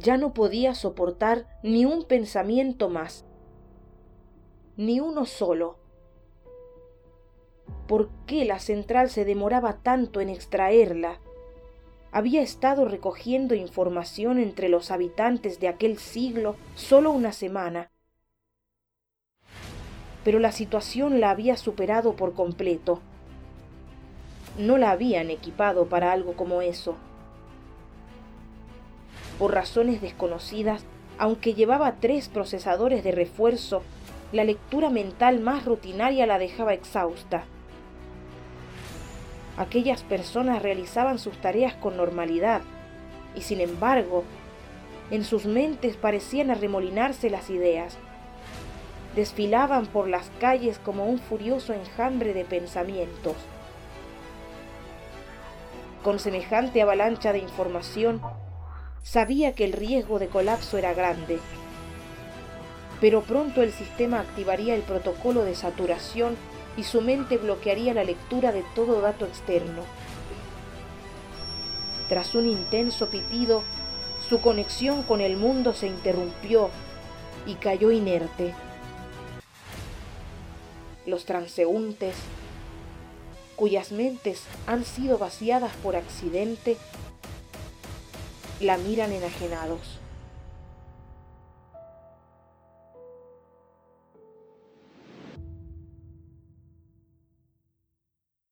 ya no podía soportar ni un pensamiento más, ni uno solo. ¿Por qué la central se demoraba tanto en extraerla? Había estado recogiendo información entre los habitantes de aquel siglo solo una semana. Pero la situación la había superado por completo. No la habían equipado para algo como eso por razones desconocidas, aunque llevaba tres procesadores de refuerzo, la lectura mental más rutinaria la dejaba exhausta. Aquellas personas realizaban sus tareas con normalidad, y sin embargo, en sus mentes parecían arremolinarse las ideas. Desfilaban por las calles como un furioso enjambre de pensamientos. Con semejante avalancha de información, Sabía que el riesgo de colapso era grande, pero pronto el sistema activaría el protocolo de saturación y su mente bloquearía la lectura de todo dato externo. Tras un intenso pitido, su conexión con el mundo se interrumpió y cayó inerte. Los transeúntes, cuyas mentes han sido vaciadas por accidente, la miran enajenados.